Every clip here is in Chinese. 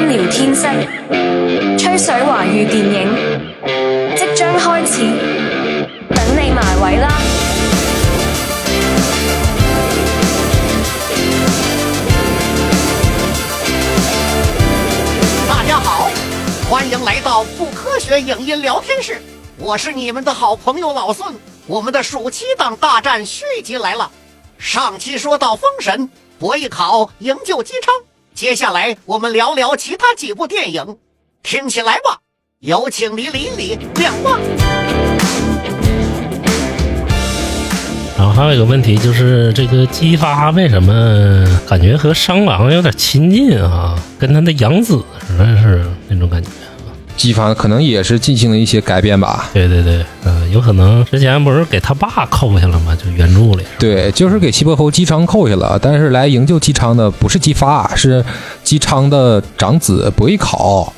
音聊天室，吹水华语电影即将开始，等你埋位啦！大家好，欢迎来到不科学影音聊天室，我是你们的好朋友老孙。我们的暑期档大战续集来了，上期说到封神、伯邑考营救姬昌，接下来我们聊聊其他几部电影，听起来吧。有请李李李亮光。然后还有一个问题就是，这个姬发为什么感觉和商王有点亲近啊？跟他的养子似的，是那种感觉。姬发可能也是进行了一些改变吧。对对对，嗯、有可能之前不是给他爸扣下了吗？就原著里对，就是给西伯侯姬昌扣下了，但是来营救姬昌的不是姬发，是姬昌的长子伯邑考。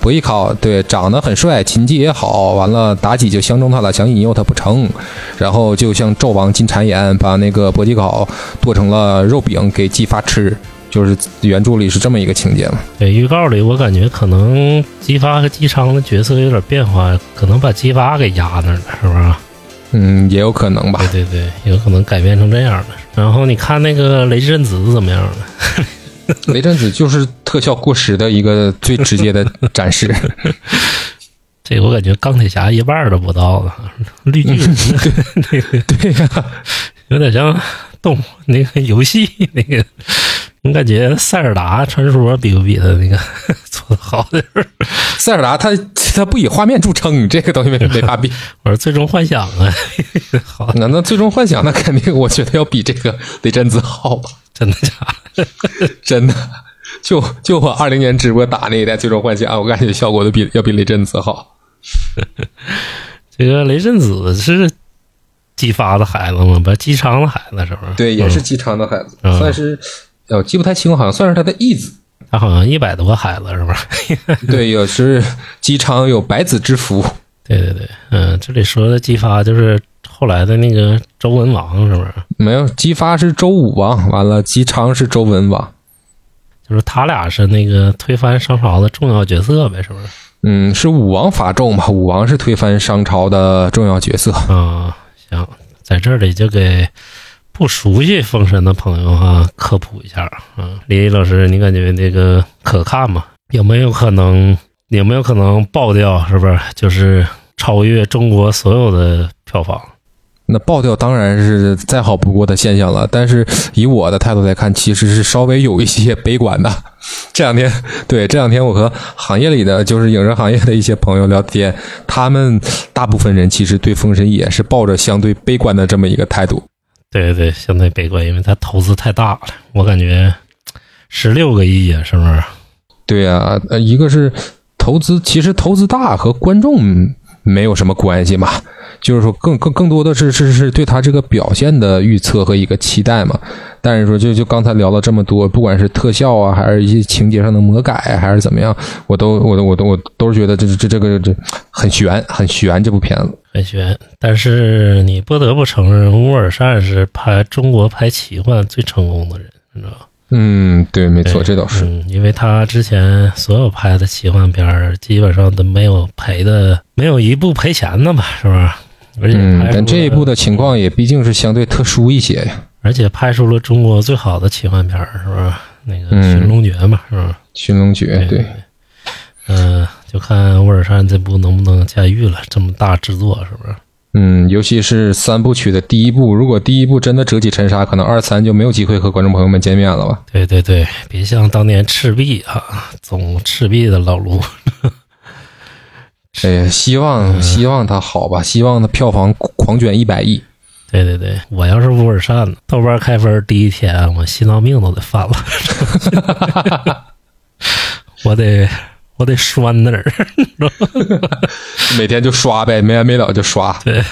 伯邑考对长得很帅，琴技也好，完了妲己就相中他了，想引诱他不成，然后就向纣王进谗言，把那个伯邑考剁成了肉饼给姬发吃，就是原著里是这么一个情节嘛。对，预告里我感觉可能姬发和姬昌的角色有点变化，可能把姬发给压那儿了，是不是？嗯，也有可能吧。对对对，有可能改变成这样的。然后你看那个雷震子怎么样了？雷震子就是特效过时的一个最直接的展示。这个我感觉钢铁侠一半都不到呢，绿巨人那个 对呀、有点像动那个游戏那个，我感觉塞尔达传说比不比他那个 做的好点儿？塞尔达他他不以画面著称，这个东西没没法比。我说最终幻想啊，好，那那最终幻想那肯定，我觉得要比这个雷震子好吧？真的假的？真的，就就我二零年直播打那一代最终幻想，我感觉效果都比要比雷震子好。这个雷震子是姬发的孩子吗？不，姬昌的孩子是不是？对，也是姬昌的孩子，嗯算是呃，我记不太清，好像算是他的义子。他好像一百多个孩子是不是？对，有是姬昌有百子之福。对对对，嗯，这里说的姬发就是后来的那个周文王，是不是？没有，姬发是周武王，完了姬昌是周文王。就是他俩是那个推翻商朝的重要角色呗，是不是？嗯，是武王伐纣嘛？武王是推翻商朝的重要角色。啊，行，在这里就给不熟悉封神的朋友哈、科普一下。嗯，李毅老师，你感觉这个可看吗？有没有可能？有没有可能爆掉？是不是？就是超越中国所有的票房？那爆掉当然是再好不过的现象了，但是以我的态度来看，其实是稍微有一些悲观的。这两天，对这两天我和行业里的就是影视行业的一些朋友聊天，他们大部分人其实对《封神》也是抱着相对悲观的这么一个态度。对对对，相对悲观，因为它投资太大了。我感觉十六个亿啊，是不是？对呀、呃，一个是投资，其实投资大和观众没有什么关系嘛，就是说更更更多的是是是对他这个表现的预测和一个期待嘛。但是说就就刚才聊了这么多，不管是特效啊，还是一些情节上的魔改啊，还是怎么样，我都我都我都我都是觉得这这这个这很悬很悬这部片子。很悬，但是你不得不承认，乌尔善是拍中国拍奇幻最成功的人，你知道吧？嗯，对，没错，这倒是。嗯，因为他之前所有拍的奇幻片儿，基本上都没有赔的，没有一部赔钱的吧，是不是？而且嗯但这一部的情况也毕竟是相对特殊一些呀。而且拍出了中国最好的奇幻片儿，是不是？那个《嗯寻龙诀》嘛，是不是？寻龙诀，对，嗯、就看乌尔善这部能不能驾驭了这么大制作，是不是？嗯，尤其是三部曲的第一部，如果第一部真的折戟沉沙，可能二三就没有机会和观众朋友们见面了吧？对对对，别像当年赤壁啊，总赤壁的老卢。哎呀，希望希望它好吧，希望它票房狂卷一百亿。对对对，我要是乌尔善，豆瓣开分第一天，我心脏病都得犯了，我得我得拴那儿。每天就刷呗，没完没了就刷。对，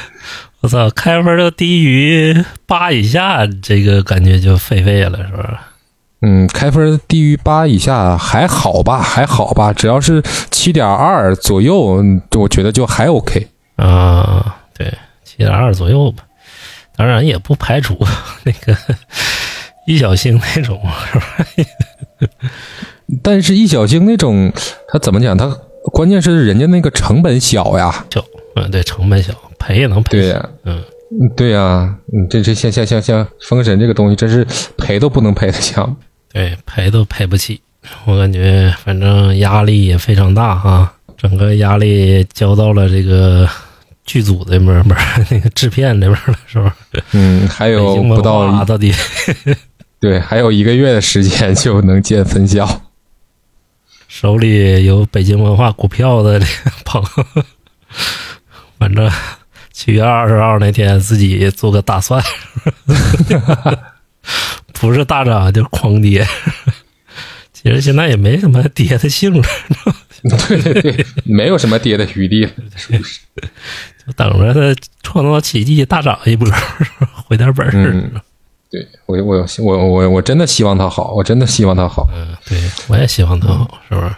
我操，开分都低于八以下，这个感觉就废废了，是吧？嗯，开分低于八以下还好吧，还好吧，只要是七点二左右，嗯我觉得就还 OK。啊，对，七点二左右吧。当然也不排除 那个易小星那种，是吧？但是易小星那种，他怎么讲？他关键是人家那个成本小呀。小，嗯，对，成本小，赔也能赔。对呀，嗯，嗯对呀，嗯，这这像像像像封神这个东西，真是赔都不能赔的项目。对，赔都赔不起。我感觉反正压力也非常大哈，整个压力交到了这个剧组这边儿，不是 那个制片这边儿了，是吧？嗯，还有不到化到底 对，还有一个月的时间 就能见分晓。手里有北京文化股票的这个朋友，反正七月二十号那天自己做个打算，不是大涨就是狂跌。其实现在也没什么跌的性质，对对对，没有什么跌的余地了，是不是？就等着它创造奇迹大涨一波，回点本儿。嗯，对我我我我我真的希望他好，我真的希望他好。嗯，对，我也希望它好，是不是？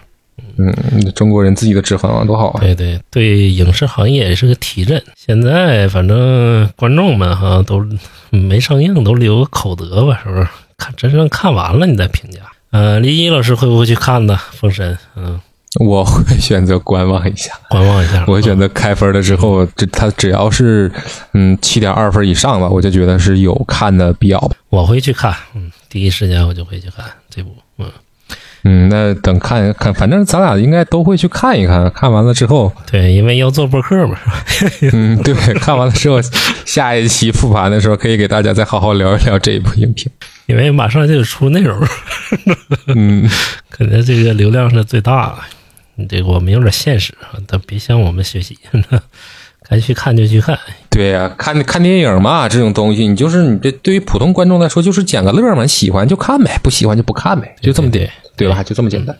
嗯，中国人自己的《指环王》多好啊！对对对，影视行业也是个提振。现在反正观众们哈都没上映，都留个口德吧，是不是？看真正看完了你再评价。呃，李一老师会不会去看呢？《封神》嗯，我会选择观望一下，观望一下。我会选择开分了之后，这他只要是嗯七点二分以上吧，我就觉得是有看的必要吧。我会去看，嗯，第一时间我就会去看这部，嗯，嗯，那等看看，反正咱俩应该都会去看一看。看完了之后，对，因为要做播客嘛，嗯，对，看完了之后，下一期复盘的时候，可以给大家再好好聊一聊这一部影片。因为马上就得出内容，嗯，可能这个流量是最大的。你这个我们有点现实啊，但别向我们学习，该去看就去看。对呀、看看电影嘛，这种东西，你就是你这对于普通观众来说，就是捡个乐嘛，喜欢就看呗，不喜欢就不看呗，就这么对点，对吧？就这么简单。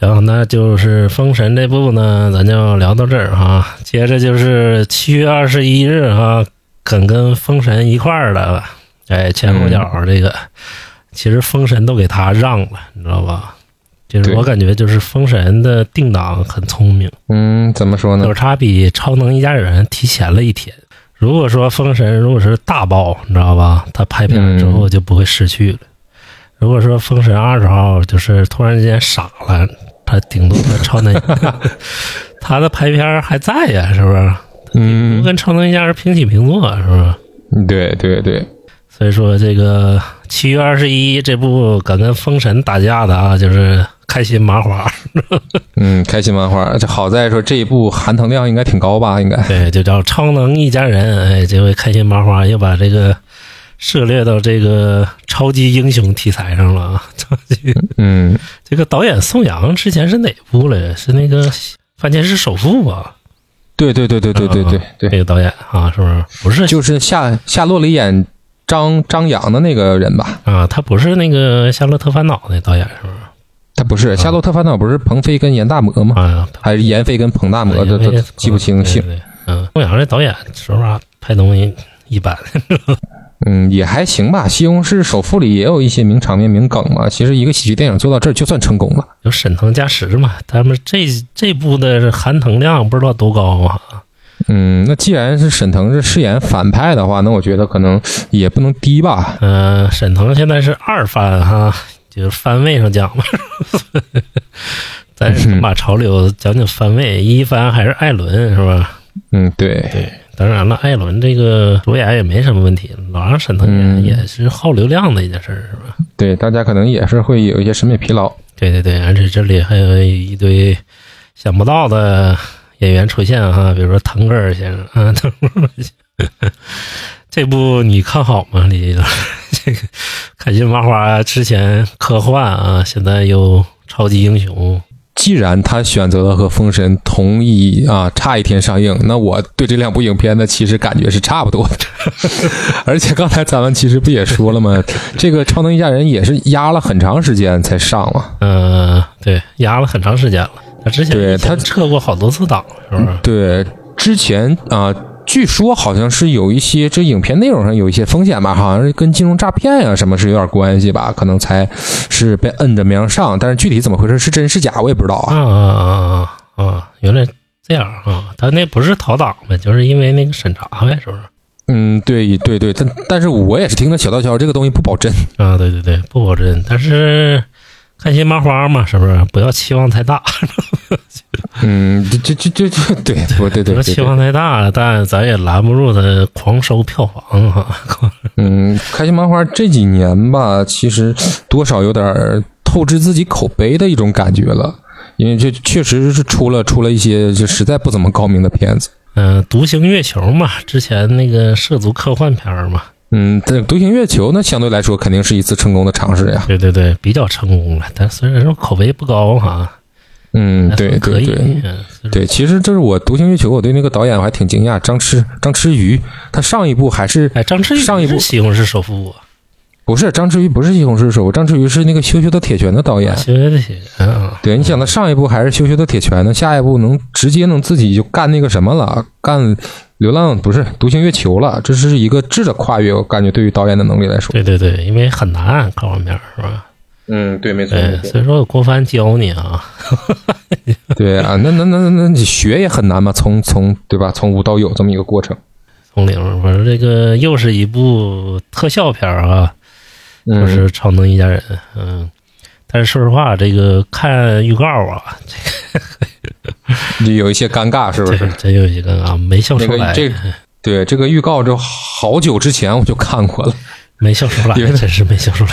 行，那就是《封神》这部呢，咱就聊到这儿哈。接着就是七月二十一日哈，肯跟《封神》一块儿的，哎，前后脚这个，其实《封神》都给他让了，你知道吧？就是我感觉，就是《封神》的定档很聪明，嗯，怎么说呢就是？他比《超能一家人》提前了一天。如果说《封神》如果是大爆，你知道吧？他拍片之后就不会失去了。如果说《封神》二十号就是突然之间傻了，他顶多他超能，他的拍片还在呀，是不是？嗯，跟超能一家人平起平坐，是不是？对对对，所以说，这个七月二十一这部敢跟封神打架的啊，就是开心麻花，嗯，开心麻花。这好在说这一部含糖量应该挺高吧？应该。对，就叫超能一家人。哎，这回开心麻花又把这个涉猎到这个超级英雄题材上了啊。超 级嗯，这个导演宋阳之前是哪部来着？是那个《番茄是首富》吧？对对对对对对对这对，个导演啊，是不是？不是就是夏夏洛里演张张扬的那个人吧？啊，他不是那个《夏洛特烦恼》那导演是不是？他不是《夏洛特烦恼》，不是彭飞跟严大魔吗？啊，还是严飞跟彭大魔？这都记不清姓。嗯，宋阳这导演说实话拍东西一般。嗯，也还行吧。《西红柿首富》里也有一些名场面、名梗嘛。其实一个喜剧电影做到这儿就算成功了。有沈腾加持嘛？他们这这部的含腾量不知道多高啊！嗯，那既然是沈腾是饰演反派的话，那我觉得可能也不能低吧。嗯、沈腾现在是二番哈，就是番位上讲嘛。咱 是把潮流讲讲番位，一番还是艾伦是吧？嗯，对，对，当然了，艾伦这个主演也没什么问题，老让沈腾演嗯也是耗流量的一件事儿，是吧？对，大家可能也是会有一些审美疲劳。对对对，而且这里还有一堆想不到的演员出现哈，比如说腾格尔先生啊，腾格尔先生。这部你看好吗，李老师？这个开心麻花之前科幻啊，现在又超级英雄，既然他选择了和《封神》同一啊差一天上映，那我对这两部影片呢，其实感觉是差不多的。而且刚才咱们其实不也说了吗？这个《超能一家人》也是压了很长时间才上嘛。嗯、对，压了很长时间了。他之前对他撤过好多次档，是不是？对，之前啊、据说好像是有一些这影片内容上有一些风险吧，好像是跟金融诈骗呀、什么是有点关系吧，可能才是被摁着没让上。但是具体怎么回事，是真是假，我也不知道啊。啊啊啊啊啊！原来这样啊，他那不是逃党呗，就是因为那个审查呗，是不是？嗯，对对对，但但是我也是听了小道消息，这个东西不保真。啊，对对对，不保真。但是看些麻花嘛，是不是？不要期望太大，嗯，这这这这这对，不对对对对，期望太大了，但咱也拦不住他狂收票房哈。嗯，开心麻花这几年吧，其实多少有点透支自己口碑的一种感觉了，因为这确实是出了出了一些就实在不怎么高明的片子。嗯、独行月球嘛，之前那个涉足科幻片嘛，嗯，这独行月球呢，相对来说肯定是一次成功的尝试呀。对对对，比较成功了，但虽然说口碑不高哈，嗯，对对对。对，其实这是我《独行月球》，我对那个导演我还挺惊讶，张弛张弛宇，他上一部还是哎，张弛宇上一部西红柿首富啊，不是张弛宇，不是《西红柿首富》，张弛宇是那个《羞羞的铁拳》的导演。学的写啊，对，你想他上一部还是《羞羞的铁拳》呢，下一部能直接能自己就干那个什么了，干流浪不是《独行月球》了，这是一个质的跨越，我感觉对于导演的能力来说。对对对，因为很难各方面是吧？嗯，对，没错，所以说郭帆教你啊，对啊，那那那那那你学也很难嘛，从从对吧，从无到有这么一个过程。从零，反正这个又是一部特效片儿啊，就嗯，是《超能一家人》，嗯。但是说实话，这个看预告啊，就有一些尴尬，是不这是？真有一些尴尬，没笑出来，那个这对这个预告，就好久之前我就看过了。没笑出来，真是没笑出来。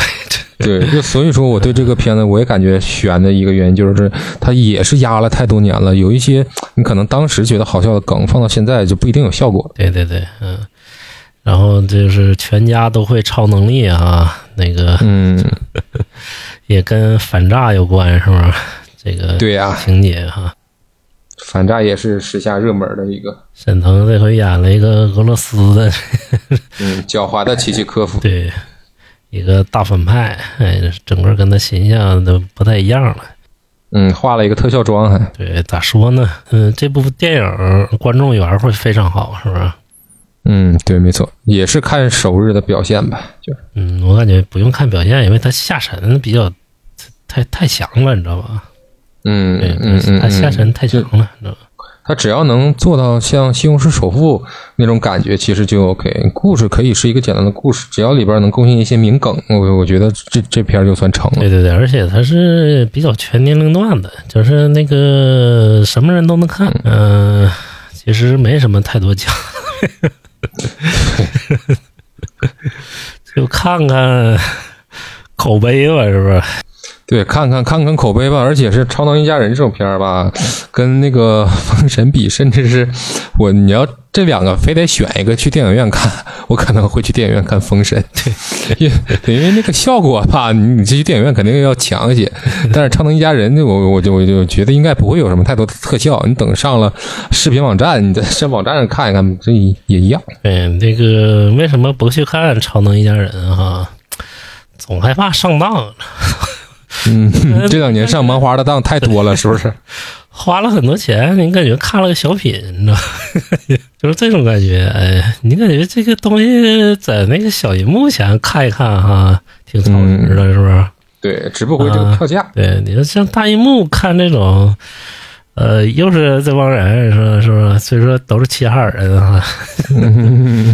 对，就所以说我对这个片子我也感觉悬的一个原因就是它也是压了太多年了，有一些你可能当时觉得好笑的梗放到现在就不一定有效果。对对对，嗯。然后就是全家都会超能力啊，那个嗯，也跟反诈有关，是吧？这个对呀、情节哈。反诈也是时下热门的一个，沈腾这回演了一个俄罗斯的，嗯，狡猾的契契科夫。对，一个大反派，哎，整个跟他形象都不太一样了。嗯，画了一个特效妆还。对，咋说呢？嗯，这部电影观众缘会非常好，是不是？嗯，对，没错，也是看首日的表现吧，就是。嗯，我感觉不用看表现，因为他下沉比较太太强了，你知道吧？嗯对，嗯嗯，他下沉太强了，你知道吧？他只要能做到像《西红柿首富》那种感觉，其实就 OK。故事可以是一个简单的故事，只要里边能贡献一些名梗，我我觉得这这片儿就算成了。对对对，而且它是比较全年龄段的，就是那个什么人都能看。嗯、其实没什么太多讲，就看看口碑吧，是不是？对，看看看看口碑吧，而且是《超能一家人》这种片儿吧，跟那个《封神》比，甚至是我你要这两个非得选一个去电影院看，我可能会去电影院看《封神》，对，因为因为那个效果吧，你你去电影院肯定要强一些，但是《超能一家人》我我就我就觉得应该不会有什么太多的特效，你等上了视频网站，你在上网站上看一看，这也一样。对，那个为什么不去看《超能一家人》哈？总害怕上当，嗯，这两年上漫画的当太多了，是不是？花了很多钱，你感觉看了个小品，你知道，就是这种感觉。哎，你感觉这个东西在那个小荧幕前看一看哈，挺超值的，是不是？对，值不回这个票价。对，你说像大荧幕看这种，呃，又是这帮人，是吧？是吧？所以说都是齐齐哈尔人啊，嗯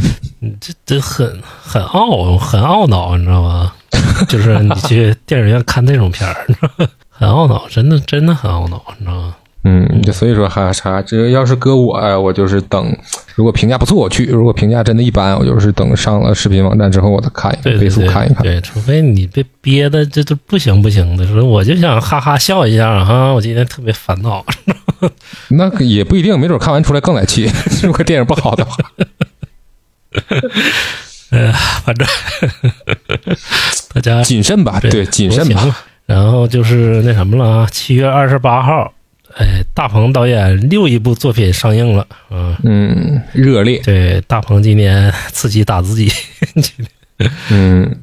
这这很很懊很懊恼，你知道吧？就是你去电影院看那种片儿，很懊恼，真的真的很懊恼，你知道吗？嗯，就所以说还啥，这要是搁我，哎我就是等，如果评价不错我去，如果评价真的一般，我就是等上了视频网站之后我再看一看，倍速看一看。对，除非你被憋的这都不行不行的，说我就想哈哈笑一下哈，我今天特别烦恼，那个也不一定，没准看完出来更来气。如果电影不好的话，呃，反正大家谨慎吧，对，谨慎吧。然后就是那什么了啊，七月二十八号，哎，大鹏导演又一部作品上映了，嗯，嗯，热烈，对，大鹏今年自己打自己，嗯，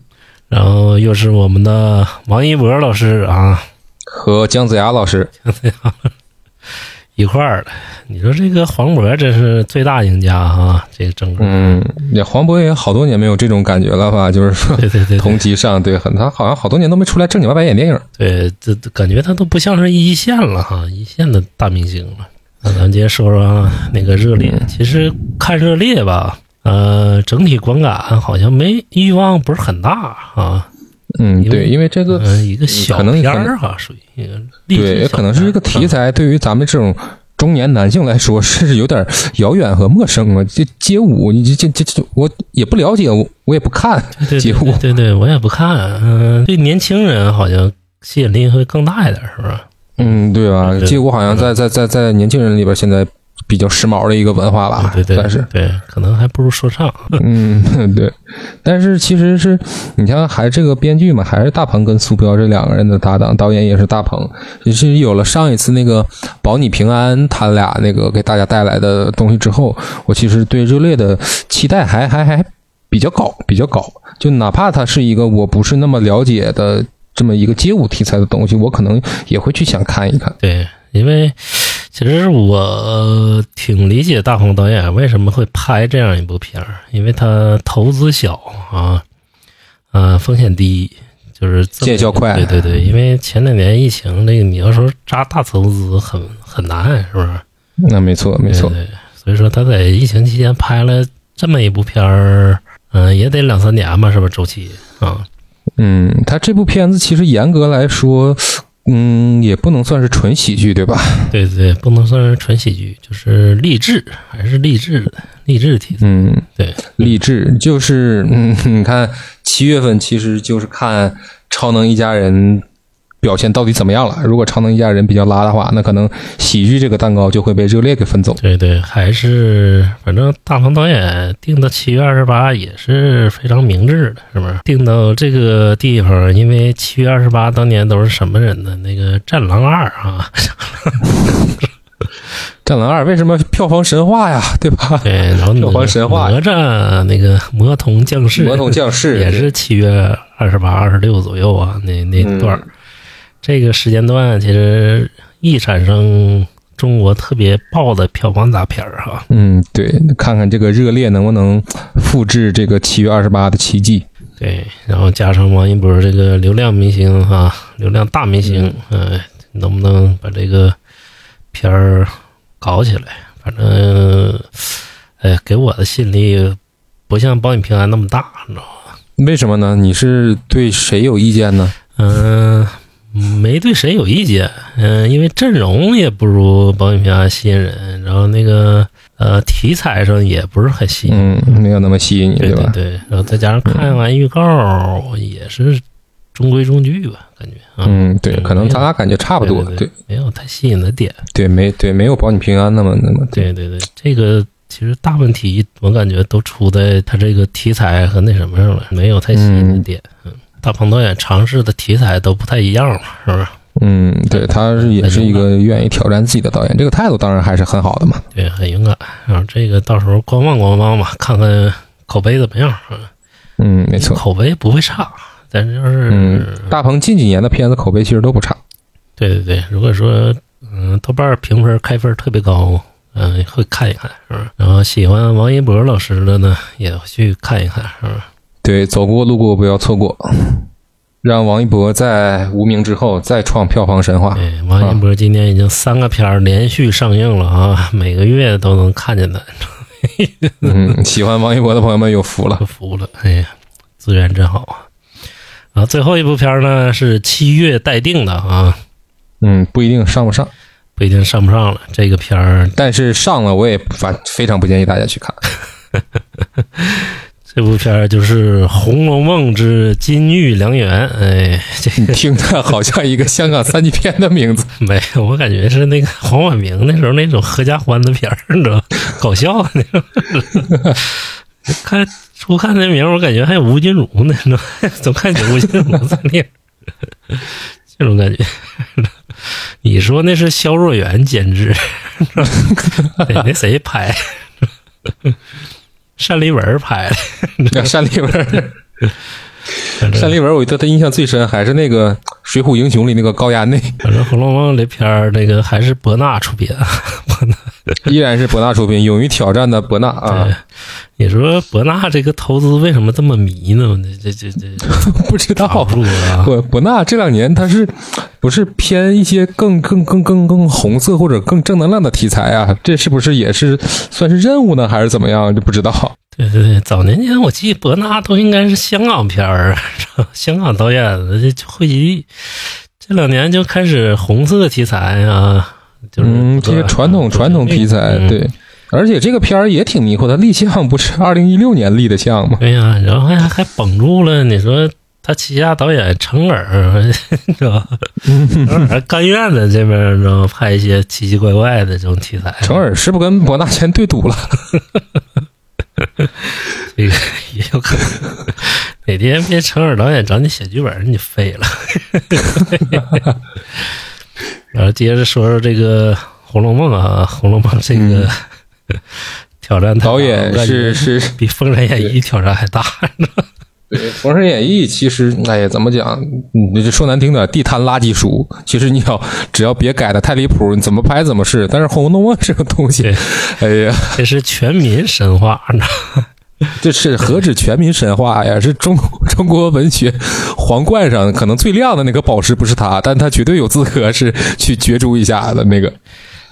然后又是我们的王一博老师啊和姜子牙老师，一块儿了。你说这个黄渤真是最大赢家啊，这个整个，嗯，也黄渤也好多年没有这种感觉了吧？就是说对对对对同级上，对，很他好像好多年都没出来正经八百演电影。对，这这感觉他都不像是一线了哈，一线的大明星了。那咱接着说说啊那个热烈，其实看热烈吧，呃，整体观感好像没欲望不是很大啊。嗯，对，因为这个嗯，一个小可能片儿哈，属于一个对，也可能是一个题材，对于咱们这种中年男性来说 是有点遥远和陌生啊。这街舞，你这这这这，我也不了解，我我也不看街舞对。对对，我也不看，嗯、对年轻人好像吸引力会更大一点，是不是？嗯，对吧？街舞好像在在在在年轻人里边现在比较时髦的一个文化吧，对对但是对，可能还不如说唱。嗯，对，但是其实是你像还这个编剧嘛，还是大鹏跟苏彪这两个人的搭档，导演也是大鹏。也是有了上一次那个《保你平安》他俩那个给大家带来的东西之后，我其实对热烈的期待还还还比较高，比较高。就哪怕它是一个我不是那么了解的这么一个街舞题材的东西，我可能也会去想看一看。对，因为其实我呃挺理解大鹏导演为什么会拍这样一部片儿，因为他投资小啊，呃，风险低，就是见效快对对对，因为前两年疫情，这个你要说扎大投资很很难，是不是？那没错，没错。对对，所以说他在疫情期间拍了这么一部片儿，嗯、也得两三年吧，是吧？周期啊，嗯，他这部片子其实严格来说，嗯，也不能算是纯喜剧，对吧？对对对，不能算是纯喜剧，就是励志，还是励志的励志题材。嗯，对，励志就是，嗯，你看七月份其实就是看超能一家人表现到底怎么样了。如果超能一家人比较拉的话，那可能喜剧这个蛋糕就会被热烈给分走。对对，还是反正大鹏导演定到七月二十八也是非常明智的，是不是？定到这个地方，因为七月二十八当年都是什么人呢？那个《战狼二》啊，战狼二为什么票房神话呀？对吧？对，然后哪票房神话哪吒那个魔童降世，魔童降世也是七月二十八、二十六左右啊，那那段儿、嗯这个时间段其实易产生中国特别爆的票房大片儿哈。嗯，对，看看这个热烈能不能复制这个七月二十八的奇迹。对，然后加上王一博这个流量明星哈，流量大明星，嗯、能不能把这个片儿搞起来？反正，哎，给我的吸引力不像《保你平安》那么大，你知道吗？为什么呢？你是对谁有意见呢？嗯、没对谁有意见，嗯、因为阵容也不如《保你平安》吸引人，然后那个呃题材上也不是很吸引，嗯，没有那么吸引你，吧？对对对，然后再加上看完预告也是中规中矩吧，感觉啊，嗯，对，可能咱俩感觉差不多，对对没有太吸引的点，对，没对，没有保你平安那么那么对对对，这个其实大问题我感觉都出在他这个题材和那什么上了，没有太吸引的点，嗯。大鹏导演尝试的题材都不太一样嘛，是不是？嗯，对，他是也是一个愿意挑战自己的导演，这个态度当然还是很好的嘛。对，很勇敢。然后这个到时候观望观望吧，看看口碑怎么样。嗯，嗯，没错。口碑不会差，但是就是，嗯，大鹏近几年的片子口碑其实都不差。对对对，如果说嗯豆瓣评分开分特别高，嗯、会看一看，是吧？然后喜欢王一博老师的呢，也去看一看，是吧？对，走过路过不要错过，让王一博在无名之后再创票房神话。对，王一博今年已经三个片儿连续上映了啊，每个月都能看见他，嗯，喜欢王一博的朋友们有福了有福了，哎呀，资源真好啊！啊，最后一部片儿呢是七月待定的啊，嗯，不一定上不上，不一定上不上了。这个片儿，但是上了我也反非常不建议大家去看。这部片儿就是《红楼梦之金玉良缘》。哎，这你听着好像一个香港三级片的名字。没有，我感觉是那个黄晓明那时候那种合家欢的片儿，你知道，搞笑的那种。看初看那名儿，我感觉还有吴君如呢，你知道，总看见吴君如在那，这种感觉。你说那是肖若元监制，对，那谁拍？单立文拍的。单立文，单立文，我对他印象最深还是那个《水浒英雄》里那个高衙内，反正《红楼梦》这片儿，那个还是伯纳出品，博纳。依然是伯纳出品，勇于挑战的伯纳啊！，你说伯纳这个投资为什么这么迷呢？这这这这 不知道！伯伯纳这两年他是不是偏一些更更更更更红色或者更正能量的题材啊？这是不是也是算是任务呢，还是怎么样？就不知道。对对对，早年间我记得伯纳都应该是香港片儿，香港导演的这惠吉这两年就开始红色题材啊，就是嗯，这些传统传统题材，嗯对。而且这个片儿也挺迷惑他，立项不是二零一六年立的项吗？对呀、然后还还绷住了。你说他旗下导演程耳，你知道吧？程耳还甘愿的这边知道拍一些奇奇怪怪的这种题材。程耳是不是跟博纳先对赌了？这个也有可能。哪天别成尔导演找你写剧本，你废了。然后接着说说这个《红楼梦》啊，《红楼梦》这个、挑战太大导演是是比《封神演义》挑战还大。对，《封神演义》其实，哎呀，怎么讲？你这说难听点，地摊垃圾书。其实你要只要别改的太离谱，你怎么拍怎么是。但是《红楼梦》这个东西对，哎呀，这是全民神话，你知道吗这是何止全民神话呀？是中中国文学皇冠上可能最亮的那个宝石不是他，但他绝对有资格是去角逐一下的那个。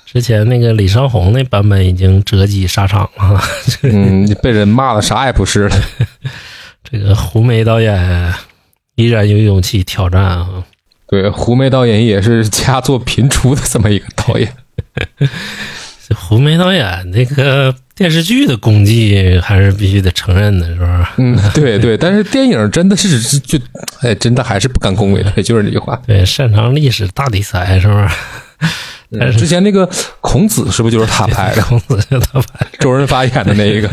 之前那个李少红那版本已经折戟沙场了，嗯，被人骂的啥也不是了。这个胡梅导演依然有勇气挑战啊。对，胡梅导演也是佳作频出的这么一个导演。这 胡梅导演那个电视剧的功绩还是必须得承认的，是吧？嗯，对对，但是电影真的是是就，哎，真的还是不敢恭维的，就是这句话。对，擅长历史大题材，是不是？但是之前那个孔子是不是就是他拍的？孔子就他拍，周润发演的那一个。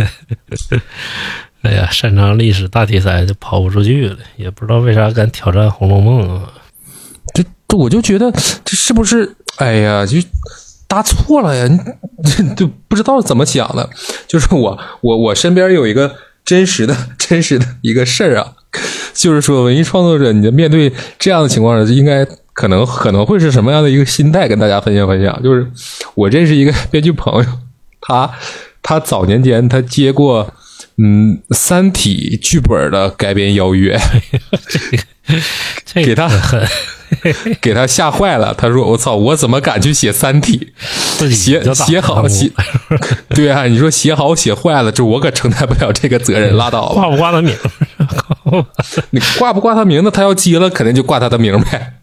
哎呀，擅长历史大题材就跑不出去了，也不知道为啥敢挑战《红楼梦》啊。这这我就觉得这是不是？哎呀，就搭错了呀！你这就不知道怎么想的。就是我我我身边有一个真实的真实的一个事儿啊，就是说文艺创作者，你面对这样的情况，应该可能可能会是什么样的一个心态，跟大家分享分享。就是我认识一个编剧朋友，他他早年间他接过。嗯，《三体》剧本的改编邀约，这给他很 给他吓坏了。他说：“我操，我怎么敢去写《三体》？写写好写，对啊，你说写好写坏了，这我可承担不了这个责任，拉倒吧。挂不挂他名？你挂不挂他名字，他要接了，肯定就挂他的名呗。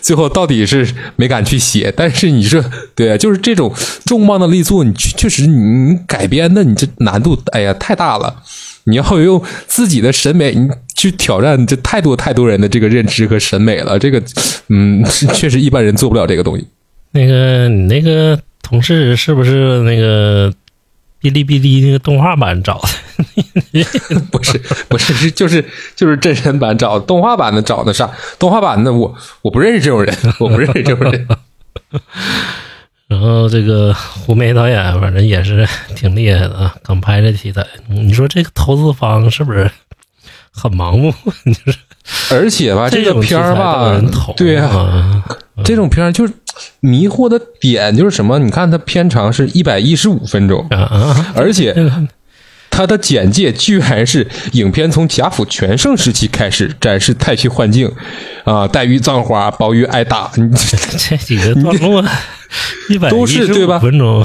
最后到底是没敢去写，但是你说对啊，就是这种重磅的力作，你确确实你改编的，你这难度哎呀太大了。你要用自己的审美，你去挑战这太多太多人的这个认知和审美了。这个，嗯，确实一般人做不了这个东西。那个你那个同事是不是那个哔哩哔哩那个动画版找的？不是不是是就是就是真人版找动画版的找的啥？动画版的我我不认识这种人，我不认识这种人。然后这个胡梅导演反正也是挺厉害的啊，刚拍这题材。你说这个投资方是不是很盲目？就是而且吧，这个种片儿吧对呀、啊，这种片儿就是迷惑的点就是什么？你看它片长是一百一十五分钟！而且它的简介居然是影片从贾府全盛时期开始展示太虚幻境，啊，黛玉葬花，宝玉挨打，你这几个段落 一百都是对吧分钟，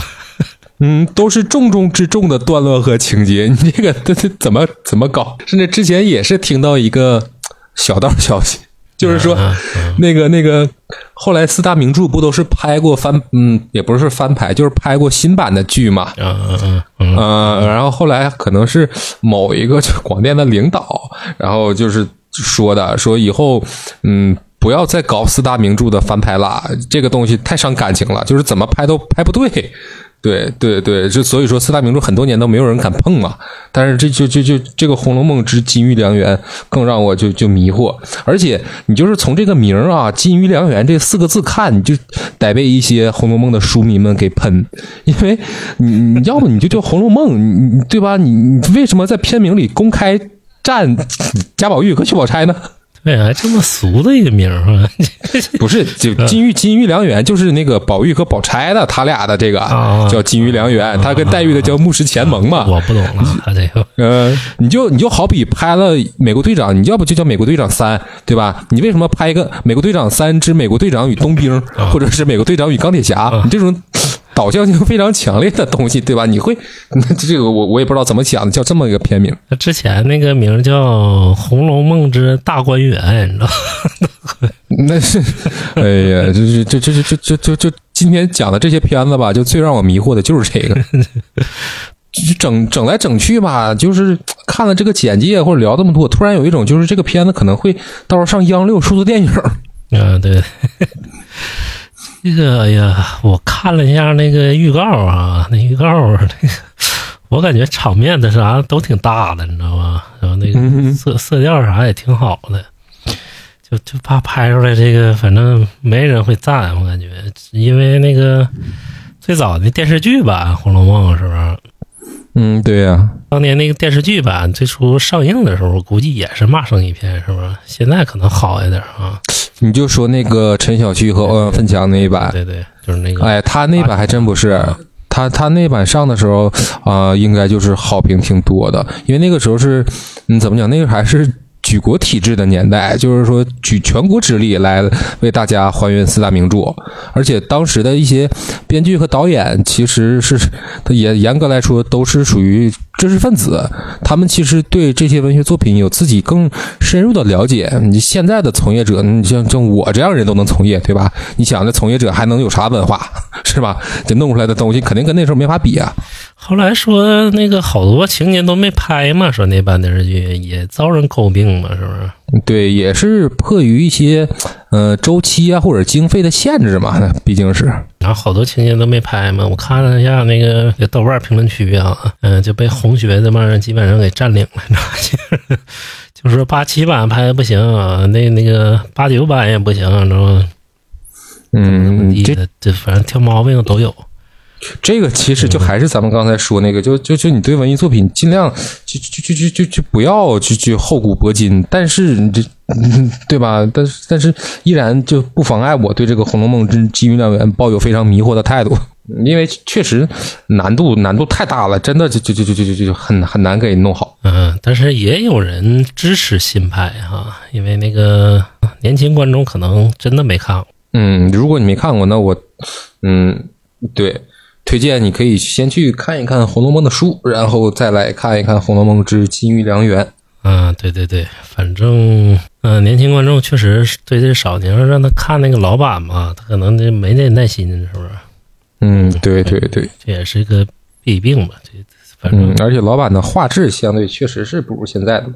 嗯，都是重中之重的段落和情节，你这个这这怎么怎么搞？甚至之前也是听到一个小道消息，就是说啊那个那个后来四大名著不都是拍过翻嗯，也不是翻拍，就是拍过新版的剧嘛。啊啊啊嗯嗯，然后后来可能是某一个就广电的领导，然后就是说的，说以后嗯不要再搞四大名著的翻拍啦，这个东西太伤感情了，就是怎么拍都拍不对。对对对，就所以说四大名著很多年都没有人敢碰嘛。但是这就就就这个《红楼梦之金玉良缘》更让我就就迷惑，而且你就是从这个名儿啊“金玉良缘”这四个字看，你就得被一些《红楼梦》的书迷们给喷，因为你你要不你就叫《红楼梦》，你你对吧？你你为什么在片名里公开赞贾宝玉和薛宝钗呢？对，还这么俗的一个名儿啊！不是，就金玉金玉良缘，就是那个宝玉和宝钗的他俩的这个啊叫金玉良缘，他跟黛玉的叫木石前盟嘛。我不懂了，他这个呃，你就你就好比拍了美国队长，你要不就叫美国队长三，对吧？你为什么拍一个美国队长三之美国队长与冬兵，或者是美国队长与钢铁侠？你这种导向性非常强烈的东西，对吧？你会，那这个我我也不知道怎么想的，叫这么一个片名。之前那个名叫《红楼梦之大观园》，你知道，那是，哎呀，就是这这这这这这今天讲的这些片子吧，就最让我迷惑的就是这个。就整整来整去吧，就是看了这个简介或者聊这么多，突然有一种就是这个片子可能会，到时候上央六数字电影。嗯，对。这个，哎呀，我看了一下那个预告啊，那预告那个，我感觉场面的啥都挺大的，你知道吗？然后那个色色调啥也挺好的，就就怕拍出来这个，反正没人会赞，我感觉，因为那个最早的电视剧版《红楼梦》是不是？嗯，对呀、当年那个电视剧版最初上映的时候，估计也是骂声一片，是不是？现在可能好一点啊。你就说那个陈小旭和欧阳奋强那一版，对对，就是那个，哎，他那版还真不是，他他那版上的时候啊、应该就是好评挺多的，因为那个时候是，嗯，怎么讲，那个还是举国体制的年代，就是说举全国之力来为大家还原四大名著，而且当时的一些编剧和导演其实是，他也严格来说都是属于知识分子，他们其实对这些文学作品有自己更深入的了解。你现在的从业者，你像像我这样人都能从业，对吧？你想，那从业者还能有啥文化，是吧？这弄出来的东西肯定跟那时候没法比啊。后来说那个好多青年都没拍嘛，说那版电视剧也遭人诟病嘛，是不是？对，也是迫于一些呃周期啊或者经费的限制嘛，毕竟是。然后好多情节都没拍嘛，我看了一下那个豆瓣评论区啊，嗯、就被红学这帮人基本上给占领了，你知道吗？就是说八七版拍的不行，那那个八九版也不行，知道吗？嗯，这这这反正挑毛病都有。这个其实就还是咱们刚才说那个，就就就你对文艺作品尽量就就就就就就不要去去厚古薄今，但是你这嗯对吧？但是但是依然就不妨碍我对这个《红楼梦之金玉良缘》抱有非常迷惑的态度，因为确实难度难度太大了，真的就就就就就就就很很难给弄好。嗯，但是也有人支持新派哈，因为那个年轻观众可能真的没看过。嗯，如果你没看过，那我嗯对。推荐你可以先去看一看《红楼梦》的书，然后再来看一看《红楼梦之金玉良缘》。嗯，对对对，反正嗯、呃年轻观众确实对这少，你要让他看那个老版嘛，他可能就没那耐心，是不是？嗯，对对对，这也是一个弊病吧。这反正、嗯，而且老版的画质相对确实是不如现在的。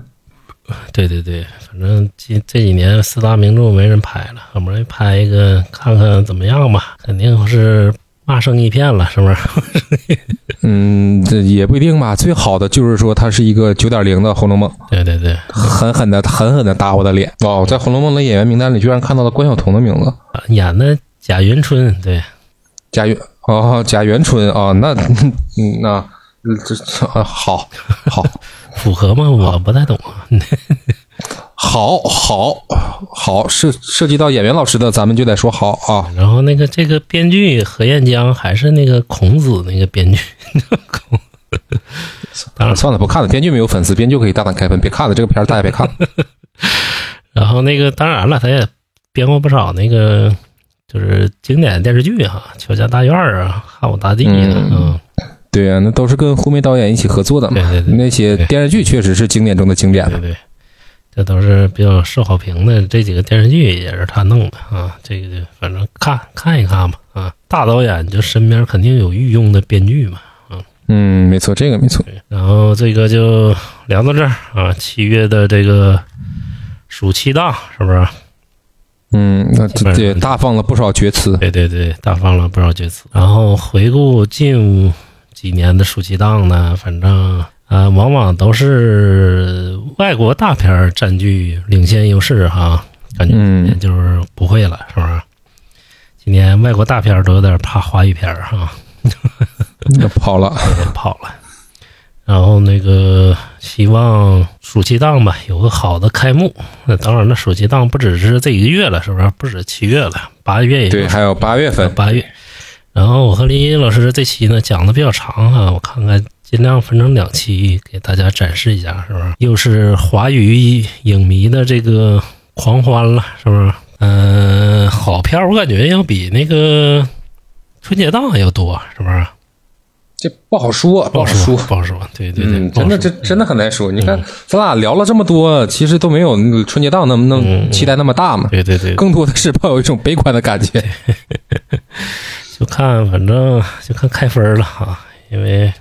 对对对，反正这这几年四大名著没人拍了，好不然拍一个看看怎么样吧，肯定是骂声一片了，是不是？嗯，这也不一定吧。最好的就是说它是一个九点零的《红楼梦对对对，》，狠狠的狠狠的打我的脸。哦，在《红楼梦》的演员名单里居然看到了关晓彤的名字，演的贾元春，对，贾元哦，贾元春啊、那嗯 那这这啊好好 符合吗？我不太懂啊。好好好，涉涉及到演员老师的，咱们就得说好啊。然后那个这个编剧何彦江还是那个孔子那个编剧，孔当然算了，不看了。编剧没有粉丝，编剧可以大胆开喷，别看了，这个片儿大家别看了。然后那个当然了，他也编过不少那个就是经典电视剧啊，《乔家大院》啊，《汉武大帝》啊，对呀、那都是跟胡梅导演一起合作的嘛。对对对那些电视剧确实是经典中的经典对对，这都是比较受好评的。这几个电视剧也是他弄的啊，这个就反正看看一看吧啊。大导演就身边肯定有御用的编剧嘛，嗯，没错，这个没错。然后这个就聊到这儿啊，七月的这个暑期档是不是？嗯，那这也大放了不少厥词。对对对，大放了不少厥词。然后回顾近几年的暑期档呢，反正呃，往往都是外国大片占据领先优势哈，感觉就是不会了，是不是？今年外国大片都有点怕华语片儿哈，那跑了。跑了。然后那个希望暑期档吧有个好的开幕。那当然了，暑期档不只是这一个月了，是不是？不止七月了，八月也对，还有八月份。八月。然后我和林林老师这期呢讲的比较长啊，我看看尽量分成两期给大家展示一下，是不是？又是华语影迷的这个狂欢了，是不是？嗯、好片儿我感觉要比那个春节档要多，是不是？这不好说，不好说，不好说。对对对，嗯，真的，这真的很难说。你看，咱俩聊了这么多，其实都没有那个春节档那么那么期待那么大嘛。对对对，更多的是抱有一种悲观的感觉。就看，反正就看开分了哈，因为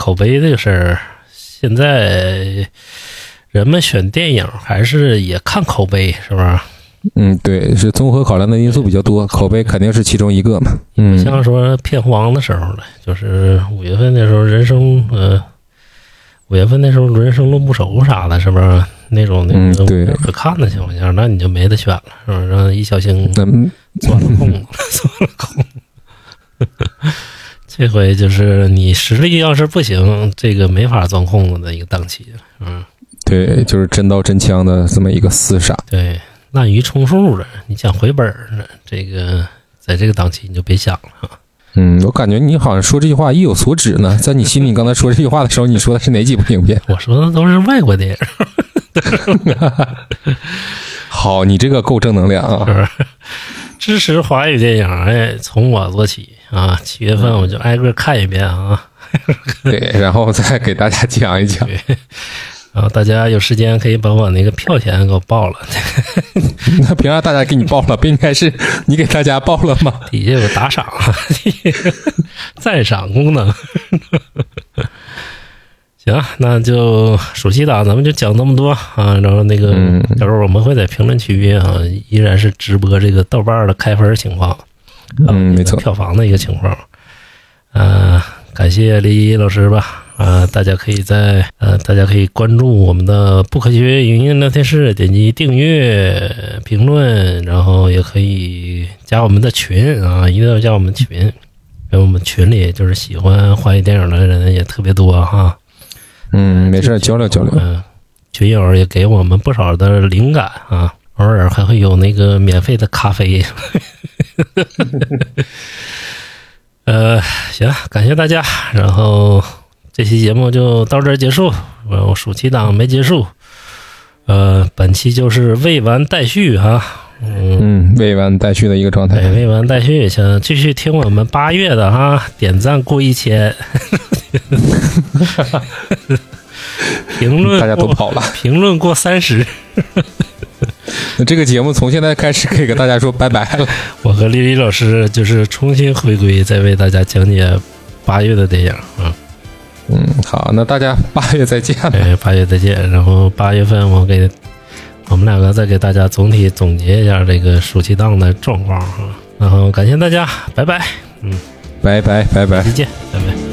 口碑这个事儿，现在人们选电影还是也看口碑，是不是？嗯，对，是综合考量的因素比较多，口碑肯定是其中一个嘛。嗯，像说片荒的时候了，就是五月份那时候，人生呃，五月份那时候人生路不熟啥的，是不是那种那种可看的情况下，那你就没得选了，是不是？让一小星钻了空子，钻了空。这回就是你实力要是不行，这个没法钻空子的一个档期。嗯，对，就是真刀真枪的这么一个厮杀。对。滥竽充数了，你想回本儿呢？这个在这个档期你就别想了。嗯，我感觉你好像说这句话意有所指呢。在你心里，刚才说这句话的时候，你说的是哪几部影片？我说的都是外国电影。好，你这个够正能量啊！支持华语电影，哎，从我做起啊！七月份我就挨个看一遍啊。对，然后再给大家讲一讲。然后大家有时间可以把我那个票钱给我报了。那凭啥大家给你报了？不应该是你给大家报了吗？底下有打赏、赞赏功能。行，那就暑期档咱们就讲这么多啊。然后那个到时候我们会在评论区啊，依然是直播这个豆瓣的开分情况，嗯，没错，票房的一个情况。嗯，感谢李老师吧。啊，大家可以在呃，大家可以关注我们的不科学影音聊天室，点击订阅、评论，然后也可以加我们的群啊，一定要加我们群，因为我们群里就是喜欢华语电影的人也特别多哈。嗯，没事，交流交流。嗯，群友也给我们不少的灵感啊，偶尔还会有那个免费的咖啡。呃，行，感谢大家，然后。这期节目就到这儿结束，我暑期档没结束，呃，本期就是未完待续哈，嗯，未完待续的一个状态，未完待续，想继续听我们八月的哈，点赞过一千，评 论大家都跑了，评论过三十，那这个节目从现在开始可以跟大家说拜拜了，我和丽丽老师就是重新回归，再为大家讲解八月的电影啊。嗯，好，那大家八月再见。对，八月再见。然后八月份我给我们两个再给大家总体总结一下这个暑期档的状况哈。然后感谢大家，拜拜。嗯，拜拜拜拜，再见，拜拜。